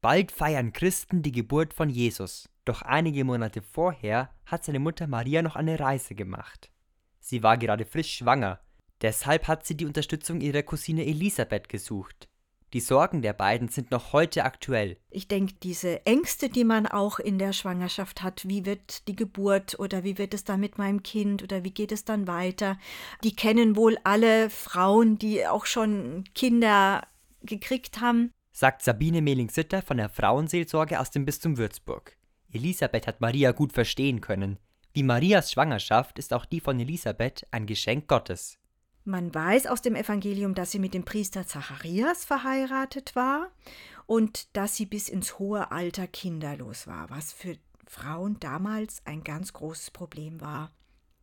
Bald feiern Christen die Geburt von Jesus, doch einige Monate vorher hat seine Mutter Maria noch eine Reise gemacht. Sie war gerade frisch schwanger, deshalb hat sie die Unterstützung ihrer Cousine Elisabeth gesucht. Die Sorgen der beiden sind noch heute aktuell. Ich denke, diese Ängste, die man auch in der Schwangerschaft hat, wie wird die Geburt oder wie wird es dann mit meinem Kind oder wie geht es dann weiter, die kennen wohl alle Frauen, die auch schon Kinder gekriegt haben. Sagt Sabine Mehling-Sitter von der Frauenseelsorge aus dem Bistum Würzburg. Elisabeth hat Maria gut verstehen können. Wie Marias Schwangerschaft ist auch die von Elisabeth ein Geschenk Gottes. Man weiß aus dem Evangelium, dass sie mit dem Priester Zacharias verheiratet war und dass sie bis ins hohe Alter kinderlos war, was für Frauen damals ein ganz großes Problem war.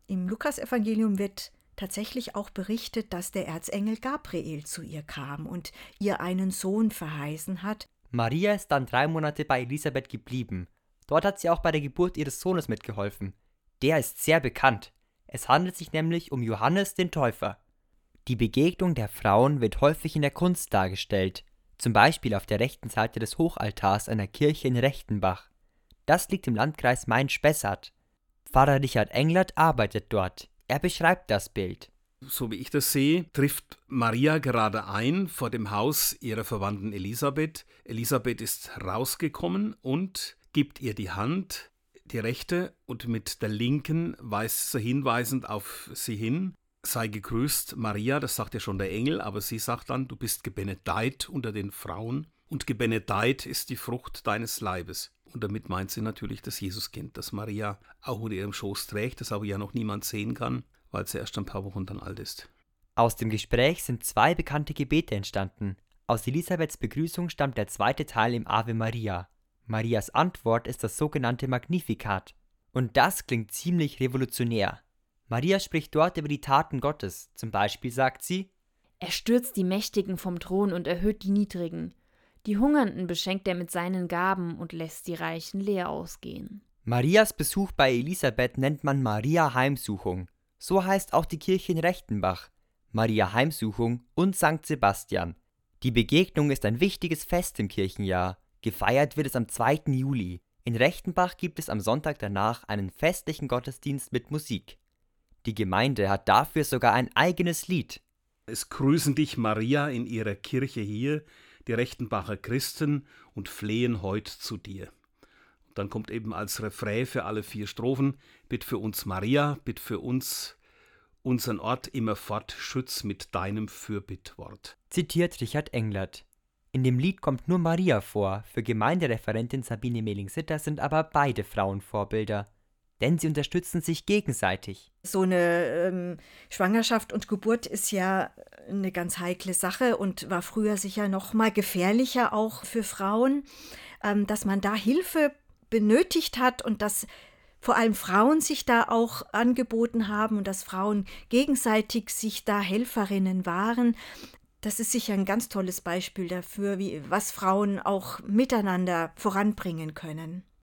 Im Lukasevangelium wird tatsächlich auch berichtet, dass der Erzengel Gabriel zu ihr kam und ihr einen Sohn verheißen hat. Maria ist dann drei Monate bei Elisabeth geblieben. Dort hat sie auch bei der Geburt ihres Sohnes mitgeholfen. Der ist sehr bekannt. Es handelt sich nämlich um Johannes den Täufer. Die Begegnung der Frauen wird häufig in der Kunst dargestellt, zum Beispiel auf der rechten Seite des Hochaltars einer Kirche in Rechtenbach. Das liegt im Landkreis Main-Spessart. Pfarrer Richard Englert arbeitet dort. Er beschreibt das Bild. So wie ich das sehe, trifft Maria gerade ein vor dem Haus ihrer Verwandten Elisabeth. Elisabeth ist rausgekommen und gibt ihr die Hand, die rechte, und mit der linken weist sie hinweisend auf sie hin sei gegrüßt, Maria, das sagt ja schon der Engel, aber sie sagt dann, du bist gebenedeit unter den Frauen und gebenedeit ist die Frucht deines Leibes. Und damit meint sie natürlich das Jesuskind, das Maria auch unter ihrem Schoß trägt, das aber ja noch niemand sehen kann, weil sie erst ein paar Wochen dann alt ist. Aus dem Gespräch sind zwei bekannte Gebete entstanden. Aus Elisabeths Begrüßung stammt der zweite Teil im Ave Maria. Marias Antwort ist das sogenannte Magnificat. Und das klingt ziemlich revolutionär. Maria spricht dort über die Taten Gottes. Zum Beispiel sagt sie: Er stürzt die Mächtigen vom Thron und erhöht die Niedrigen. Die Hungernden beschenkt er mit seinen Gaben und lässt die Reichen leer ausgehen. Marias Besuch bei Elisabeth nennt man Maria Heimsuchung. So heißt auch die Kirche in Rechtenbach. Maria Heimsuchung und St. Sebastian. Die Begegnung ist ein wichtiges Fest im Kirchenjahr. Gefeiert wird es am 2. Juli. In Rechtenbach gibt es am Sonntag danach einen festlichen Gottesdienst mit Musik. Die Gemeinde hat dafür sogar ein eigenes Lied. Es grüßen dich, Maria, in ihrer Kirche hier, die Rechtenbacher Christen, und flehen heut zu dir. Und dann kommt eben als Refrain für alle vier Strophen: Bitt für uns, Maria, bitt für uns, unseren Ort immerfort, schütz mit deinem Fürbittwort. Zitiert Richard Englert. In dem Lied kommt nur Maria vor, für Gemeindereferentin Sabine Mehling-Sitter sind aber beide Frauen Vorbilder denn sie unterstützen sich gegenseitig. So eine ähm, Schwangerschaft und Geburt ist ja eine ganz heikle Sache und war früher sicher noch mal gefährlicher auch für Frauen, ähm, dass man da Hilfe benötigt hat und dass vor allem Frauen sich da auch angeboten haben und dass Frauen gegenseitig sich da Helferinnen waren. Das ist sicher ein ganz tolles Beispiel dafür, wie was Frauen auch miteinander voranbringen können.